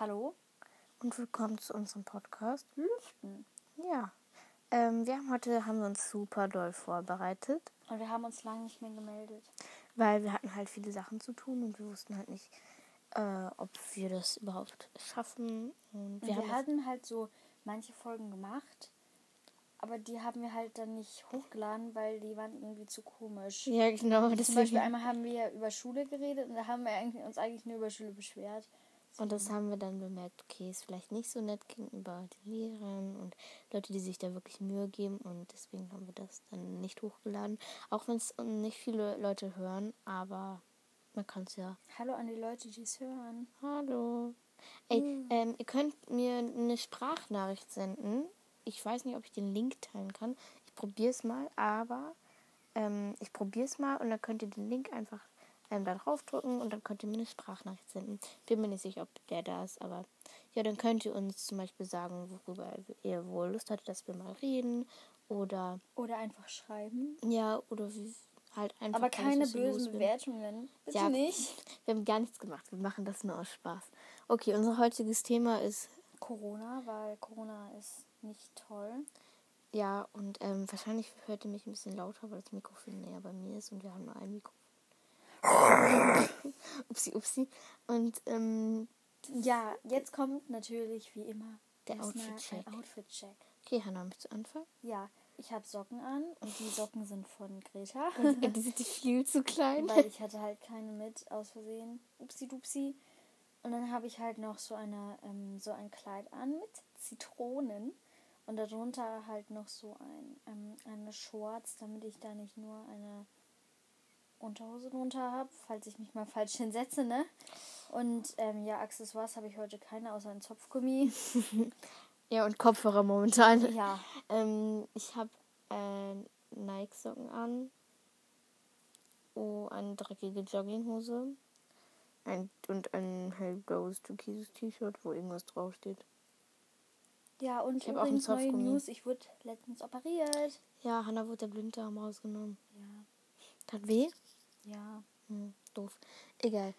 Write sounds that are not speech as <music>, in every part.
Hallo? und willkommen zu unserem Podcast. Lüften. Ja, ähm, wir haben heute haben wir uns super doll vorbereitet, Und wir haben uns lange nicht mehr gemeldet. weil wir hatten halt viele Sachen zu tun und wir wussten halt nicht, äh, ob wir das überhaupt schaffen. Und Und wir wir, hatten halt so manche Folgen gemacht, aber die haben wir halt dann nicht hochgeladen, weil die waren irgendwie zu komisch. ja genau, Zum Beispiel einmal haben wir ja über Schule geredet und da haben wir uns eigentlich nur über Schule beschwert. Und das haben wir dann bemerkt, okay, ist vielleicht nicht so nett gegenüber den Lehrern und Leute, die sich da wirklich Mühe geben und deswegen haben wir das dann nicht hochgeladen, auch wenn es nicht viele Leute hören, aber man kann es ja Hallo an die Leute, die es hören. Hallo. Ey, ähm, ihr könnt mir eine Sprachnachricht senden. Ich weiß nicht, ob ich den Link teilen kann. Ich probiere es mal, aber ähm, ich probiere es mal und dann könnt ihr den Link einfach ähm, da draufdrücken und dann könnt ihr mir eine Sprachnachricht senden. Bin mir nicht sicher, ob der da ist, aber ja, dann könnt ihr uns zum Beispiel sagen, worüber ihr wohl Lust hattet, dass wir mal reden oder Oder einfach schreiben. ja, oder wie halt einfach. Aber keine bösen. Bewertungen. Bitte Ja. nicht. Wir haben gar nichts gemacht. Wir machen das nur aus Spaß. Okay, unser heutiges Thema ist Corona, weil Corona ist nicht toll. Ja, und ähm, wahrscheinlich hört ihr mich ein bisschen lauter, weil das Mikrofon näher bei mir ist und wir haben nur ein Mikrofon. Upsi, upsi. Und ähm, Ja, jetzt kommt natürlich wie immer Der Outfit-Check. ein Outfit-Check. okay, Hannah, möchtest du anfangen? Ja, ich habe Socken an und die Socken sind von Greta. <laughs> die sind viel zu klein. weil ich hatte halt keine mit aus Versehen. Upsi dupsi. Und dann habe ich halt noch so eine ähm, so ein Kleid an mit Zitronen und darunter halt noch so ein ähm, eine Shorts, damit ich da nicht nur eine Unterhose drunter habe, falls ich mich mal falsch hinsetze, ne? Und ähm, ja, Accessoires habe ich heute keine, außer ein Zopfgummi. <laughs> Ja, und Kopfhörer momentan. Ja, Ähm, ich habe äh, Nike-Socken an. Oh, eine dreckige Jogginghose. Ein, und ein hellblaues türkises T-Shirt, wo irgendwas draufsteht. ja und Ich hab auch einen neue Zopfgummi. News, ich wurde letztens operiert. Ja, Hannah wurde der Blinddarm rausgenommen. Ja, Tat weh? Ja. Hm, doof. Egal.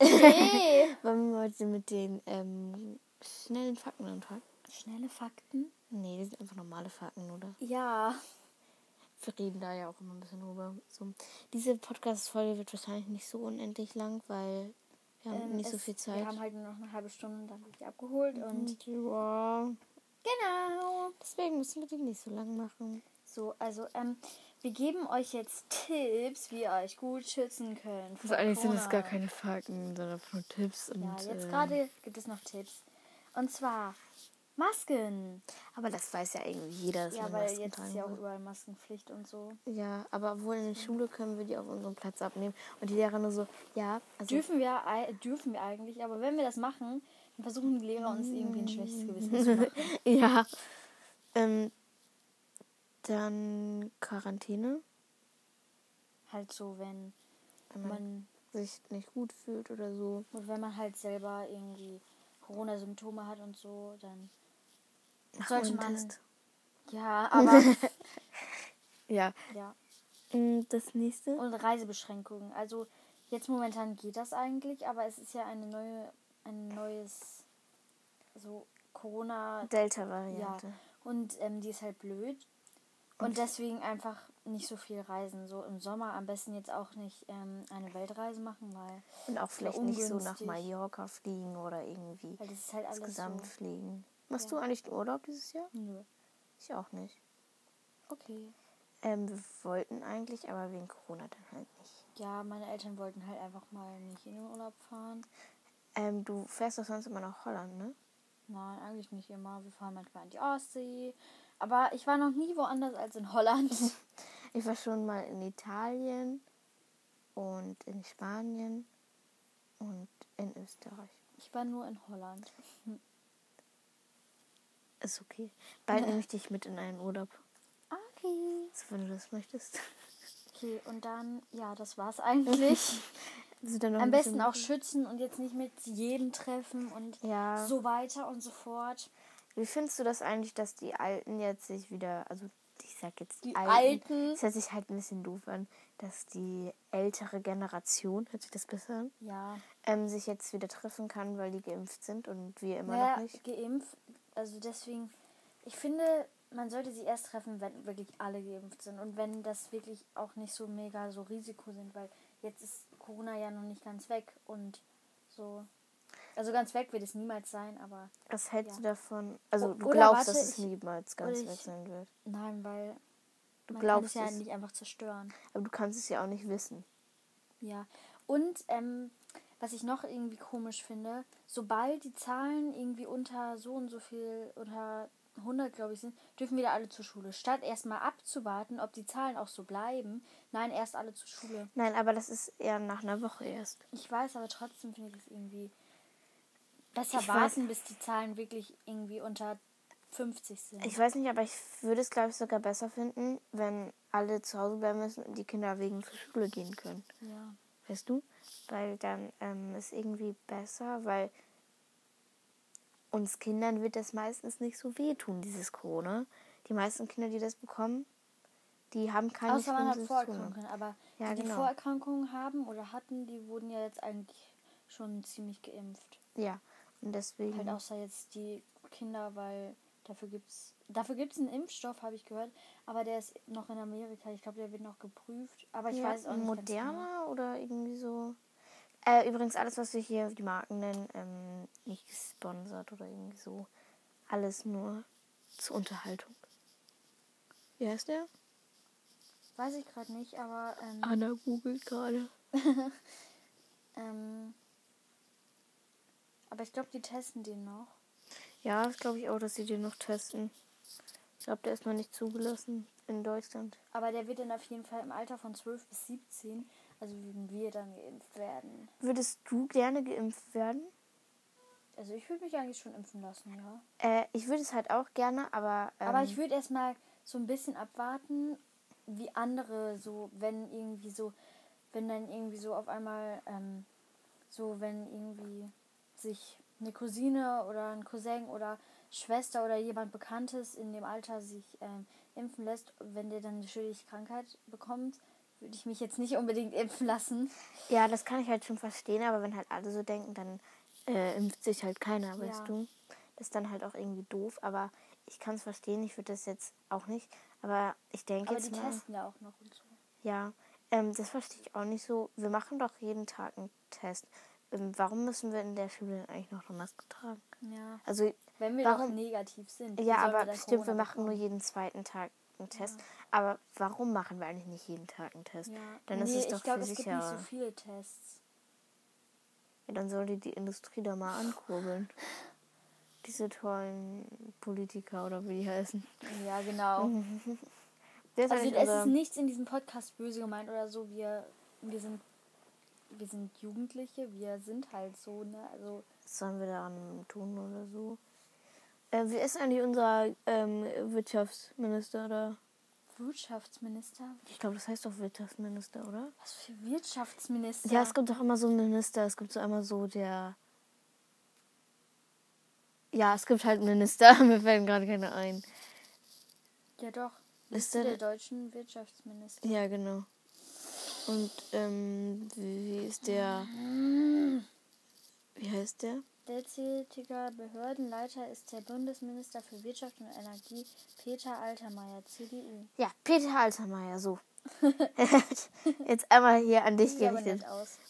Hey! <laughs> Wollen wir heute mit den ähm, schnellen Fakten anfangen? Schnelle Fakten? Nee, das sind einfach normale Fakten, oder? Ja. Wir reden da ja auch immer ein bisschen drüber. So. Diese Podcast-Folge wird wahrscheinlich nicht so unendlich lang, weil wir haben Ähm, nicht so viel Zeit. Wir haben halt nur noch eine halbe Stunde und dann wird die abgeholt. Und Und ja, genau. deswegen müssen wir die nicht so lang machen. So, also, ähm, wir geben euch jetzt Tipps, wie ihr euch gut schützen könnt. Also eigentlich sind es Corona. gar keine Fakten, sondern nur Tipps. Und, Ja, jetzt äh, gerade gibt es noch Tipps. Und zwar Masken. Aber das weiß ja irgendwie jeder, Ja, weil Masken jetzt ist ja auch überall Maskenpflicht und so. Ja, aber wohl in der Schule können wir die auf unserem Platz abnehmen. Und die Lehrer nur so, ja, also Dürfen wir, dürfen wir eigentlich, aber wenn wir das machen, dann versuchen die Lehrer uns irgendwie ein schlechtes Gewissen zu <laughs> machen. ja. Ähm, dann Quarantäne, Halt so, wenn wenn man, man sich nicht gut fühlt oder so. Und wenn man halt selber irgendwie Corona-Symptome hat und so, dann Mach sollte man. Test. Ja, <laughs> aber Ja. ja. Mm, Das nächste. Und Reisebeschränkungen. Also jetzt momentan geht das eigentlich, aber es ist ja eine neue, ein neues so Corona. Ja. Delta-Variante. Und ähm, die ist halt blöd. Und deswegen einfach nicht so viel reisen. So im Sommer am besten jetzt auch nicht ähm, eine Weltreise machen, weil, Und auch vielleicht nicht so nach. Mallorca fliegen oder irgendwie weil das ist halt alles insgesamt so. fliegen. Machst Ja. du eigentlich Urlaub dieses Jahr? Nö. Ich auch nicht. Okay. Ähm, wir wollten eigentlich, aber wegen Corona dann halt nicht. Ja, meine Eltern wollten halt einfach mal nicht in den Urlaub fahren. Ähm, du fährst doch sonst immer nach Holland, ne? Nein, eigentlich nicht immer. Wir fahren manchmal in die Ostsee. Aber ich war noch nie woanders als in Holland. <laughs> Ich war schon mal in Italien und in Spanien und in Österreich. Ich war nur in Holland. <laughs> Ist okay. Bald nehme ich dich mit in einen Urlaub. Okay. Also, wenn du das möchtest. Okay, und dann, ja, das war's eigentlich. <laughs> Also Am besten auch schützen und jetzt nicht mit jedem treffen und Ja. so weiter und so fort. Wie findest du das eigentlich, dass die Alten jetzt sich wieder, also ich sag jetzt Die Alten, Alten. das hört sich halt ein bisschen doof an, dass die ältere Generation, hört sich das besser an, Ja. ähm, sich jetzt wieder treffen kann, weil die geimpft sind und wir immer Naja, noch nicht. geimpft. Also deswegen, ich finde, man sollte sie erst treffen, wenn wirklich alle geimpft sind. Und wenn das wirklich auch nicht so mega so Risiko sind, weil jetzt ist Corona ja noch nicht ganz weg und so. Also ganz weg wird es niemals sein, aber Was hältst ja. du davon? Also O- du glaubst, warte, dass es ich- niemals ganz weg sein wird. nein, weil Du man glaubst kann es ja es, nicht einfach zerstören. aber du kannst es ja auch nicht wissen. Ja. Und ähm, was ich noch irgendwie komisch finde, sobald die Zahlen irgendwie unter so und so viel, unter 100 glaube ich sind, dürfen wieder alle zur Schule. Statt erstmal abzuwarten, ob die Zahlen auch so bleiben. Nein, erst alle zur Schule. Nein, aber das ist eher nach einer Woche erst. Ich weiß, aber trotzdem finde ich es irgendwie besser Ich weiß- warten, bis die Zahlen wirklich irgendwie unter 50 sind. Ich weiß nicht, aber ich würde es, glaube ich, sogar besser finden, wenn alle zu Hause bleiben müssen und die Kinder wegen zur Schule gehen können. ja. Weißt du? Weil dann ähm, ist irgendwie besser, weil uns Kindern wird das meistens nicht so wehtun, dieses Corona. Die meisten Kinder, die das bekommen, die haben keine Außer man hat. Vorerkrankungen. Aber Ja, die, die genau. Vorerkrankungen haben oder hatten, die wurden ja jetzt eigentlich schon ziemlich geimpft. Ja, und deswegen. Halt außer jetzt die Kinder, weil dafür gibt's dafür gibt's einen Impfstoff, habe ich gehört, aber der ist noch in Amerika. Ich glaube, der wird noch geprüft, aber ich ja, weiß auch nicht ganz genau. Oder irgendwie so. Äh, übrigens, alles, was wir hier die Marken nennen, ähm, nicht gesponsert oder irgendwie so. Alles nur zur Unterhaltung. Wie heißt der? Weiß ich gerade nicht, aber ähm, Anna googelt gerade. <laughs> ähm, aber ich glaube, die testen den noch. Ja, das glaube ich auch, dass sie den noch testen. Ich glaube, der ist noch nicht zugelassen in Deutschland. Aber der wird dann auf jeden Fall im Alter von 12 bis 17, also würden wir dann geimpft werden. Würdest du gerne geimpft werden? Also ich würde mich eigentlich schon impfen lassen, ja. Äh, ich würde es halt auch gerne, aber. Ähm, Aber ich würde erstmal so ein bisschen abwarten, wie andere so, wenn irgendwie so, wenn dann irgendwie so auf einmal, ähm, so wenn irgendwie sich eine Cousine oder ein Cousin oder Schwester oder jemand Bekanntes in dem Alter sich ähm, impfen lässt, wenn der dann eine schädliche Krankheit bekommt, würde ich mich jetzt nicht unbedingt impfen lassen. Ja, das kann ich halt schon verstehen, aber wenn halt alle so denken, dann äh, impft sich halt keiner, weißt Ja. du? Das ist dann halt auch irgendwie doof, aber ich kann es verstehen, ich würde das jetzt auch nicht. Aber ich denke Aber jetzt die mal, testen ja auch noch und so. ja, ähm, das verstehe ich auch nicht so. Wir machen doch jeden Tag einen Test. Ähm, warum müssen wir in der Schule denn eigentlich noch eine Maske tragen? Ja. Also, Wenn wir Warum- negativ sind. ja, wir aber dann stimmt, wir machen nur jeden zweiten Tag einen Test. Aber warum machen wir eigentlich nicht jeden Tag einen Test? Ja. Dann ist nee, es doch ich glaube, viel es gibt nicht so viele Tests. Ja, dann soll die die Industrie da mal ankurbeln. <laughs> Diese tollen Politiker oder wie die heißen. Ja, genau. <laughs> Ist Also es ist nichts in diesem Podcast böse gemeint oder so. Wir, wir sind wir sind Jugendliche, wir sind halt so, ne? Also Was sollen wir daran tun oder so? Äh, wer ist eigentlich unser ähm, Wirtschaftsminister oder? Wirtschaftsminister. Ich glaube, das heißt doch Wirtschaftsminister, oder? Was für Wirtschaftsminister? Ja, es gibt doch immer so einen Minister. Es gibt so einmal so der. Ja, es gibt halt Minister. <laughs> Mir fällt gerade keiner ein. Ja doch. Ist Liste der- der deutschen Wirtschaftsminister. Ja, genau. Und ähm, wie, ist der? Wie heißt der? Derzeitiger Behördenleiter ist der Bundesminister für Wirtschaft und Energie Peter Altermeier, CDU. Ja, Peter Altermeier, so. <laughs> Jetzt einmal hier an dich gerichtet.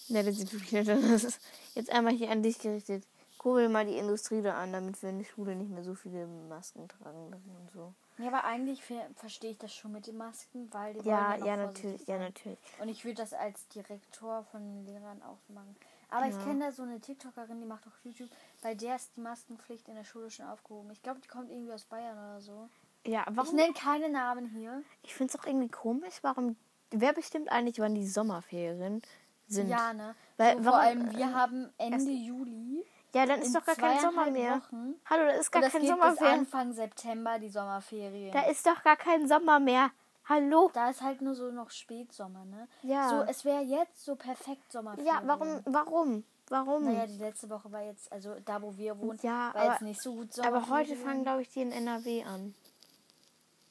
Ja, das sieht wirklich nett aus. Jetzt einmal hier an dich gerichtet. Kurbel mal die Industrie da an, damit wir in der Schule nicht mehr so viele Masken tragen müssen und so. Ja, aber eigentlich ver- verstehe ich das schon mit den Masken, weil die Ja, ja, noch natürlich, vorsichtig ja, sein. natürlich. Und ich würde das als Direktor von den Lehrern auch machen. Aber ich Ja. kenne da so eine TikTokerin, die macht auch YouTube. Bei der ist die Maskenpflicht in der Schule schon aufgehoben. Ich glaube, die kommt irgendwie aus Bayern oder so. Ja, Ich warum? nenne keine Namen hier. Ich finde es auch irgendwie komisch, warum. Wer bestimmt eigentlich, wann die Sommerferien sind? Ja, ne? Weil- so, vor warum, allem, wir äh, haben Ende Juli. Ja, dann ist doch gar kein Sommer mehr. Wochen. Hallo, da ist gar das kein geht bis Sommerferien. Anfang September, die Sommerferien. Da ist doch gar kein Sommer mehr. Hallo? da ist halt nur so noch Spätsommer, ne? Ja. So, es wäre jetzt so perfekt Sommerferien. Ja, warum? Warum? Warum? Naja, die letzte Woche war jetzt, also da wo wir wohnen, Ja, war aber- jetzt nicht so gut Aber heute Sommerferien. fangen, glaube ich, die in NRW an.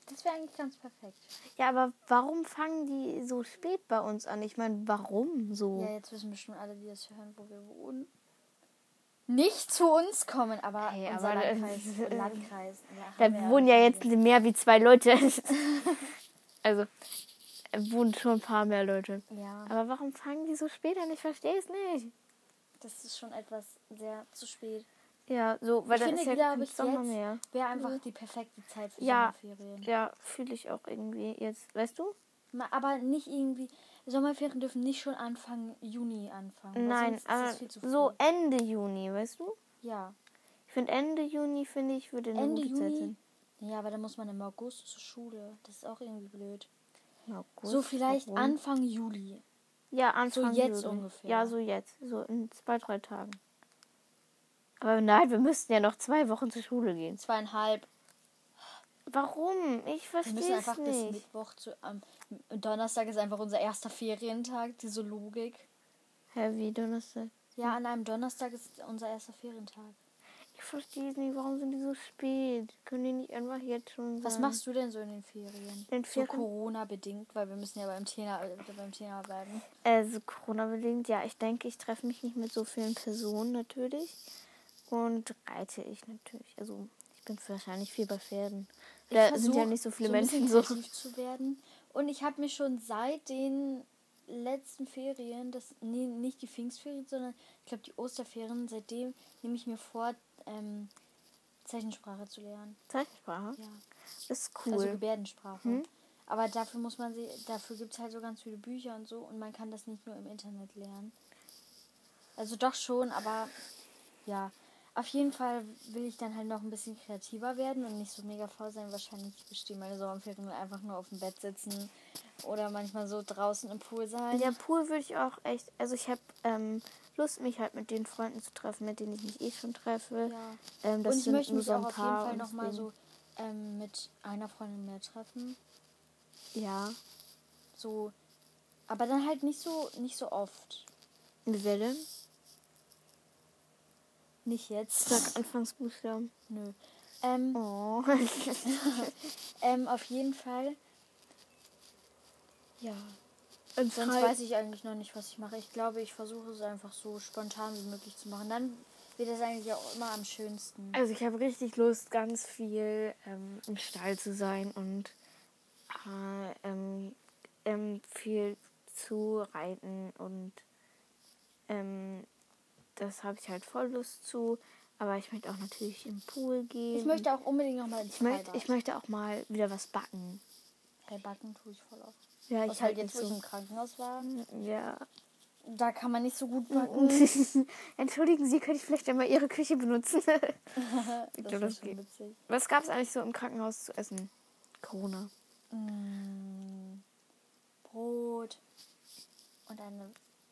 Das wäre eigentlich ganz perfekt. Ja, aber warum fangen die so spät bei uns an? Ich meine, warum so? Ja, jetzt wissen bestimmt alle, die das hören, wo wir wohnen. Nicht zu uns kommen, aber Hey, unser aber Landkreis, Landkreis. Ja, Da wohnen ja jetzt mehr wie zwei Leute. <laughs> also, äh, wohnen schon ein paar mehr Leute. Ja, Aber warum fangen die so spät an? Ich verstehe es nicht. das ist schon etwas sehr zu spät. Ja, so, weil ich das finde, ist ja ich, Sommer jetzt mehr. wäre einfach die perfekte Zeit für Ja. Sommerferien. Ja, fühle ich auch irgendwie jetzt. Weißt du? Aber nicht irgendwie. Sommerferien dürfen nicht schon Anfang Juni anfangen. Nein, aber es viel zu früh. so Ende Juni, weißt du? Ja. Ich finde Ende Juni, finde ich, würde eine Ende gute Zeit Juni. sein. Ja, aber dann muss man im August zur Schule. Das ist auch irgendwie blöd. August, so vielleicht warum? Anfang Juli. Ja, Anfang jetzt Juli. ungefähr. Ja, so jetzt. So in zwei, drei Tagen. Aber nein, wir müssten ja noch zwei Wochen zur Schule gehen. Zweieinhalb. Warum? Ich Wir müssen verstehe einfach es bis nicht. Mittwoch zu. Am Donnerstag ist einfach unser erster Ferientag. Diese Logik. Hä, wie Donnerstag? Ja, an einem Donnerstag ist unser erster Ferientag. Ich verstehe es nicht. Warum sind die so spät? Können die nicht einfach jetzt schon Was sein? machst du denn so in den Ferien? In So Ferien? Corona-bedingt, weil wir müssen ja beim Thema, beim Thema bleiben. Also Corona-bedingt, ja. Ich denke, ich treffe mich nicht mit so vielen Personen natürlich. Und reite ich natürlich. Also bin wahrscheinlich viel bei Pferden. Da sind ja nicht so viele bisschen Menschen so. zu werden. Und ich habe mir schon seit den letzten Ferien, das nee, nicht die Pfingstferien, sondern ich glaube die Osterferien, seitdem nehme ich mir vor, ähm, Zeichensprache zu lernen. Zeichensprache? Ja. Das ist cool. Also Gebärdensprache. Hm? Aber dafür muss man sie, dafür gibt es halt so ganz viele Bücher und so und man kann das nicht nur im Internet lernen. Also doch schon, aber ja. Auf jeden Fall will ich dann halt noch ein bisschen kreativer werden und nicht so mega faul sein. Wahrscheinlich bestehen meine Sommerferien einfach nur auf dem Bett sitzen oder manchmal so draußen im Pool sein. Ja, Pool würde ich auch echt. Also ich habe ähm, Lust, mich halt mit den Freunden zu treffen, mit denen ich mich eh schon treffe. Ja. Ähm, das und ich möchte mich so auch auf jeden Fall nochmal so ähm, mit einer Freundin mehr treffen. Ja. So. Aber dann halt nicht so, nicht so oft. Wie denn? Nicht jetzt. Sag Anfangsbuchstaben. Nö. Ähm, Oh. <laughs> ähm, auf jeden Fall. Ja. Und Sonst halt- weiß ich eigentlich noch nicht, was ich mache. Ich glaube, ich versuche es einfach so spontan wie möglich zu machen. Dann wird das eigentlich auch immer am schönsten. Also ich habe richtig Lust, ganz viel ähm, im Stall zu sein und äh, ähm, ähm, viel zu reiten und ähm, das habe ich halt voll Lust zu. Aber ich möchte auch natürlich im Pool gehen. Ich möchte auch unbedingt nochmal ins ich möchte, ich möchte auch mal wieder was backen. Hey, backen tue ich voll oft. Ja, Was halt jetzt, wo ich im Krankenhaus war. Ja. Da kann man nicht so gut backen. <laughs> Entschuldigen Sie, könnte ich vielleicht einmal Ihre Küche benutzen? <laughs> ich Das glaube, das geht. witzig. Was gab es eigentlich so im Krankenhaus zu essen? Corona. Mm, Brot und eine.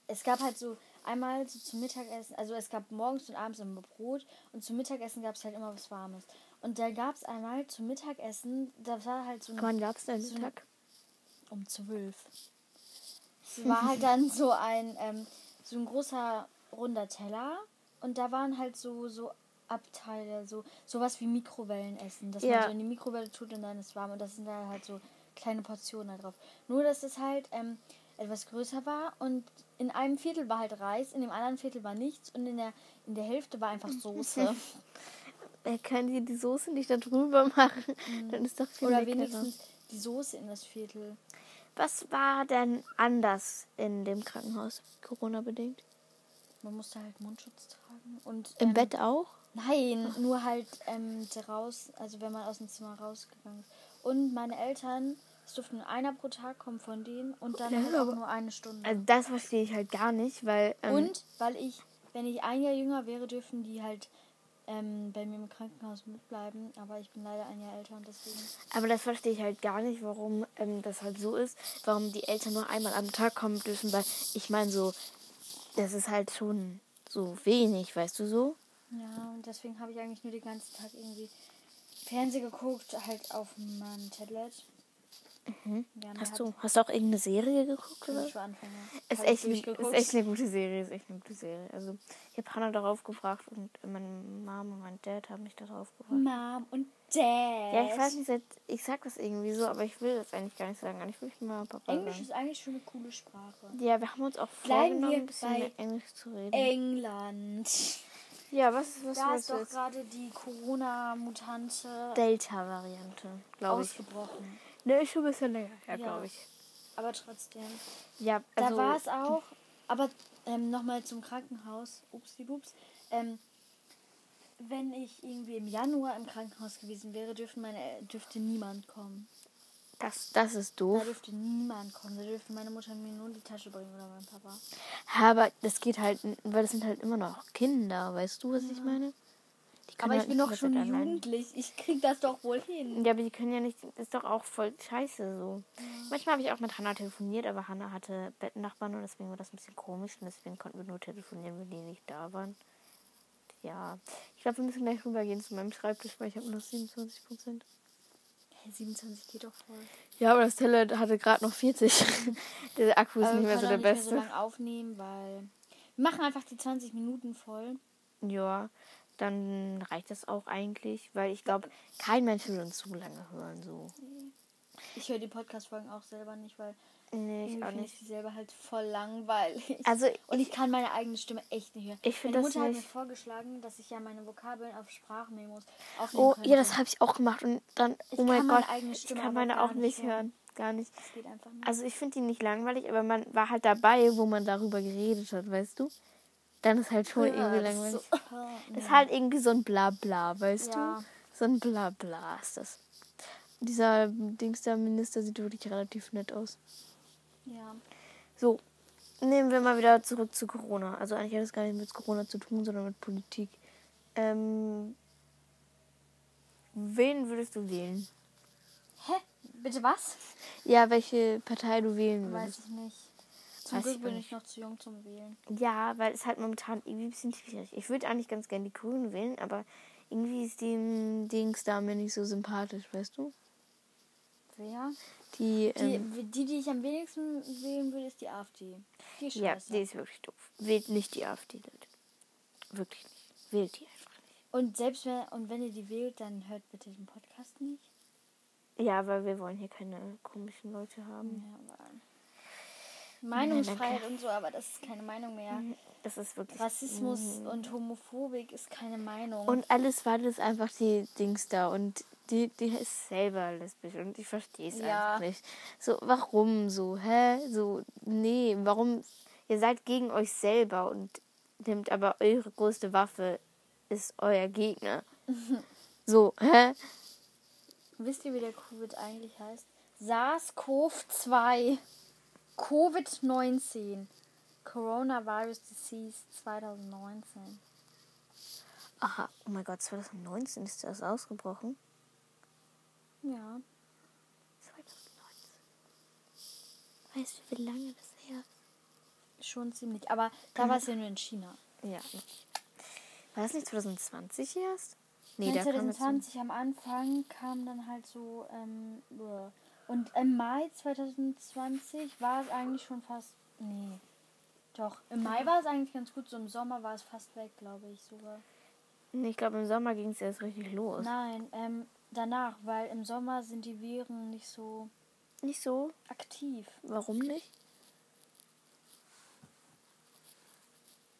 Es gab halt so einmal so zum Mittagessen, also es gab morgens und abends immer Brot und zum Mittagessen gab es halt immer was Warmes. Und da gab es einmal zum Mittagessen, da war halt so ein, Wann gab es denn So- Mittag? um zwölf. Es war halt dann <laughs> so ein ähm, so ein großer runder Teller und da waren halt so so Abteile, so sowas wie Mikrowellenessen, dass Ja. man so in die Mikrowelle tut und dann ist es warm und das sind da halt so kleine Portionen da drauf. Nur dass es halt ähm, etwas größer war und in einem Viertel war halt Reis, in dem anderen Viertel war nichts und in der in der Hälfte war einfach Soße <laughs> Äh, können Sie die Soße nicht da drüber machen? Dann ist doch viel oder leckerer. wenigstens die Soße in das Viertel. Was war denn anders in dem Krankenhaus, Corona-bedingt? Man musste halt Mundschutz tragen und Im ähm, Bett auch? Nein, nur halt ähm, raus, also wenn man aus dem Zimmer rausgegangen ist. Und meine Eltern, es durfte nur einer pro Tag kommen von denen und dann Ja, halt auch nur eine Stunde. Also das verstehe ich halt gar nicht, weil... Ähm, und weil ich, wenn ich ein Jahr jünger wäre, dürfen die halt ähm, bei mir im Krankenhaus mitbleiben. Aber ich bin leider ein Jahr älter und deswegen. Aber das verstehe ich halt gar nicht, warum ähm, das halt so ist. Warum die Eltern nur einmal am Tag kommen dürfen, weil ich meine so, das ist halt schon so wenig, weißt du so? Ja, und deswegen habe ich eigentlich nur den ganzen Tag irgendwie Fernsehen geguckt, halt auf meinem Tablet. Haben Hast du, hast du auch irgendeine Serie geguckt oder? Ich war Anfänger. Ist ich echt, eine, ist echt eine gute Serie, ist echt eine gute Serie. Also ich habe Hannah darauf gefragt und meine Mom und mein Dad haben mich darauf gefragt. Mom und Dad. Ja, ich weiß nicht, ich sag das irgendwie so, aber ich will das eigentlich gar nicht sagen. Will ich Mama und Papa Englisch sagen. ist eigentlich schon eine coole Sprache. Ja, wir haben uns auch Bleiben vorgenommen, ein bisschen mehr Englisch zu reden. England. ja, was, was Da ist doch gerade die Corona-Mutante Delta-Variante, glaube ich. ausgebrochen. Ne, ist schon ein bisschen länger her, Ja. glaube ich. Aber trotzdem. Ja, Da also, war es auch. Aber ähm, nochmal zum Krankenhaus. Upsi bups. Ähm, wenn ich irgendwie im Januar im Krankenhaus gewesen wäre, dürften meine, dürfte niemand kommen. das, das ist Da doof. dürfte niemand kommen. Da dürfte meine Mutter mir nur die Tasche bringen oder mein Papa. Aber das geht halt, weil das sind halt immer noch Kinder, weißt du, was ich meine? Die können Aber ich bin doch schon jugendlich. Ich krieg das doch wohl hin. Ja, aber die können ja nicht, das ist doch auch voll scheiße so. Manchmal habe ich auch mit Hannah telefoniert, aber Hannah hatte Bettnachbarn und deswegen war das ein bisschen komisch und deswegen konnten wir nur telefonieren, wenn die nicht da waren. Ja, ich glaube, wir müssen gleich rübergehen zu meinem Schreibtisch, weil ich habe nur noch 27 Prozent. Hey, 27 geht doch voll. Ja, aber das Teller hatte gerade noch 40. <laughs> der Akku ist Aber nicht mehr so der nicht Beste. mehr so lange aufnehmen, weil wir machen einfach die 20 Minuten voll. Ja, dann reicht das auch eigentlich, weil ich glaube, kein Mensch will uns zu lange hören. So. Ich höre die Podcast-Folgen auch selber nicht, weil Nee, ich auch ich nicht. sie selber halt voll langweilig. Also, Und ich kann meine eigene Stimme echt nicht hören. Ich Meine das Mutter hat mir vorgeschlagen, dass ich ja meine Vokabeln auf Sprachmemos aufnehmen Oh, könnte. ja, das habe ich auch gemacht und dann, Ich oh mein Gott, eigene ich kann meine auch nicht nicht hören. Gar nicht. Nicht. Also ich finde die nicht langweilig, aber man war halt dabei, wo man darüber geredet hat, weißt du? Dann ist halt schon Ja, irgendwie das ist langweilig. so- <laughs> Ist halt irgendwie so ein Blabla, weißt Ja. du? So ein Blabla ist das. Dieser Dings der Minister sieht wirklich relativ nett aus. Ja. So, nehmen wir mal wieder zurück zu Corona. Also eigentlich hat es gar nicht mit Corona zu tun, sondern mit Politik. Ähm, wen würdest du wählen? Hä? Bitte was? Ja, welche Partei du wählen Weiß würdest. ich nicht. Zum Glück bin ich noch zu jung zum Wählen. Ja, weil es halt momentan irgendwie ein bisschen schwierig. Ich würde eigentlich ganz gerne die Grünen wählen, aber irgendwie ist die Dings da mir nicht so sympathisch, weißt du? Wer? Die, Die, ähm, die, die ich am wenigsten wählen würde, ist die AfD. Die ist ja, die ist wirklich doof. Wählt nicht die AfD, Leute. Wirklich nicht. Wählt die einfach nicht. Und selbst wenn, und wenn ihr die wählt, dann hört bitte den Podcast nicht. Ja, weil wir wollen hier keine komischen Leute haben. Ja, aber Meinungsfreiheit und so, aber das ist keine Meinung mehr. Das ist wirklich. Rassismus und Homophobik ist keine Meinung. Und alles war das einfach die Dings da und die, die ist selber lesbisch und ich verstehe es Ja. einfach nicht. So, warum so? Hä? So, nee, warum? Ihr seid gegen euch selber und nimmt aber eure größte Waffe ist euer Gegner. <laughs> so, hä? Wisst ihr, wie der Covid eigentlich heißt? SARS-CoV-2. Covid-19. Coronavirus Disease 2019. Aha, oh mein Gott, 2019 ist das ausgebrochen. Ja. 2019. Weißt du, wie lange das her ist? Schon ziemlich. Aber da war es ja nur in China. Ja. War das nicht 2020 erst? Nee, da kam jetzt so- 2020 am Anfang kam dann halt so, ähm. Und im Mai 2020 war es eigentlich schon fast, nee, doch, im Mai war es eigentlich ganz gut, so im Sommer war es fast weg, glaube ich sogar. Nee, ich glaube, im Sommer ging es erst richtig los. Nein, ähm, danach, weil im Sommer sind die Viren nicht so Nicht so? aktiv. Warum nicht?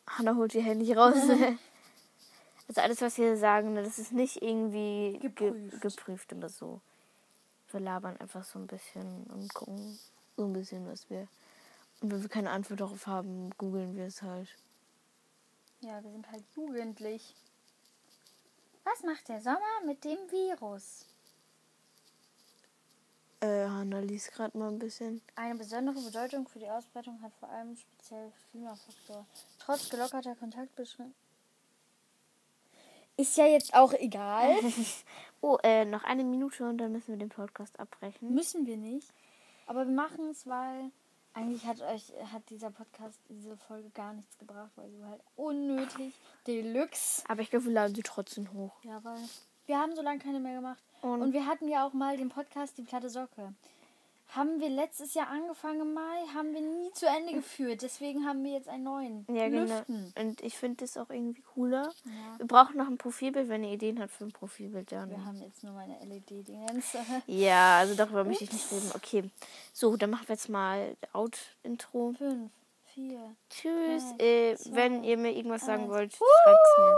Hanna holt ihr Handy raus. <laughs> also alles, was wir sagen, das ist nicht irgendwie ge Geprüft. geprüft oder so. Wir labern einfach so ein bisschen und gucken so ein bisschen, was wir... Und wenn wir keine Antwort darauf haben, googeln wir es halt. Ja, wir sind halt jugendlich. Was macht der Sommer mit dem Virus? Äh, Hanna liest gerade mal ein bisschen. Eine besondere Bedeutung für die Ausbreitung hat vor allem speziell Klimafaktor. Trotz gelockerter Kontaktbeschränkungen. Ist ja jetzt auch egal. <laughs> Oh, äh, noch eine Minute und dann müssen wir den Podcast abbrechen. Müssen wir nicht. Aber wir machen es, weil eigentlich hat euch hat dieser Podcast, diese Folge gar nichts gebracht, weil sie halt unnötig. Deluxe. Aber ich glaube, wir laden sie trotzdem hoch. Ja, weil wir haben so lange keine mehr gemacht. Und- Und, wir hatten ja auch mal den Podcast Die platte Socke. Haben wir letztes Jahr angefangen im Mai, haben wir nie zu Ende geführt. Deswegen haben wir jetzt einen neuen. Ja, Lüften. genau. Und ich finde das auch irgendwie cooler. Ja. Wir brauchen noch ein Profilbild, wenn ihr Ideen habt für ein Profilbild, dann. Wir haben jetzt nur meine LED-Dingens. <laughs> Ja, also darüber möchte ich nicht reden. Okay. So, dann machen wir jetzt mal Out-Intro. Fünf, vier. Tschüss. Drei, Äh, zwei, wenn ihr mir irgendwas sagen wollt, schreibt's mir.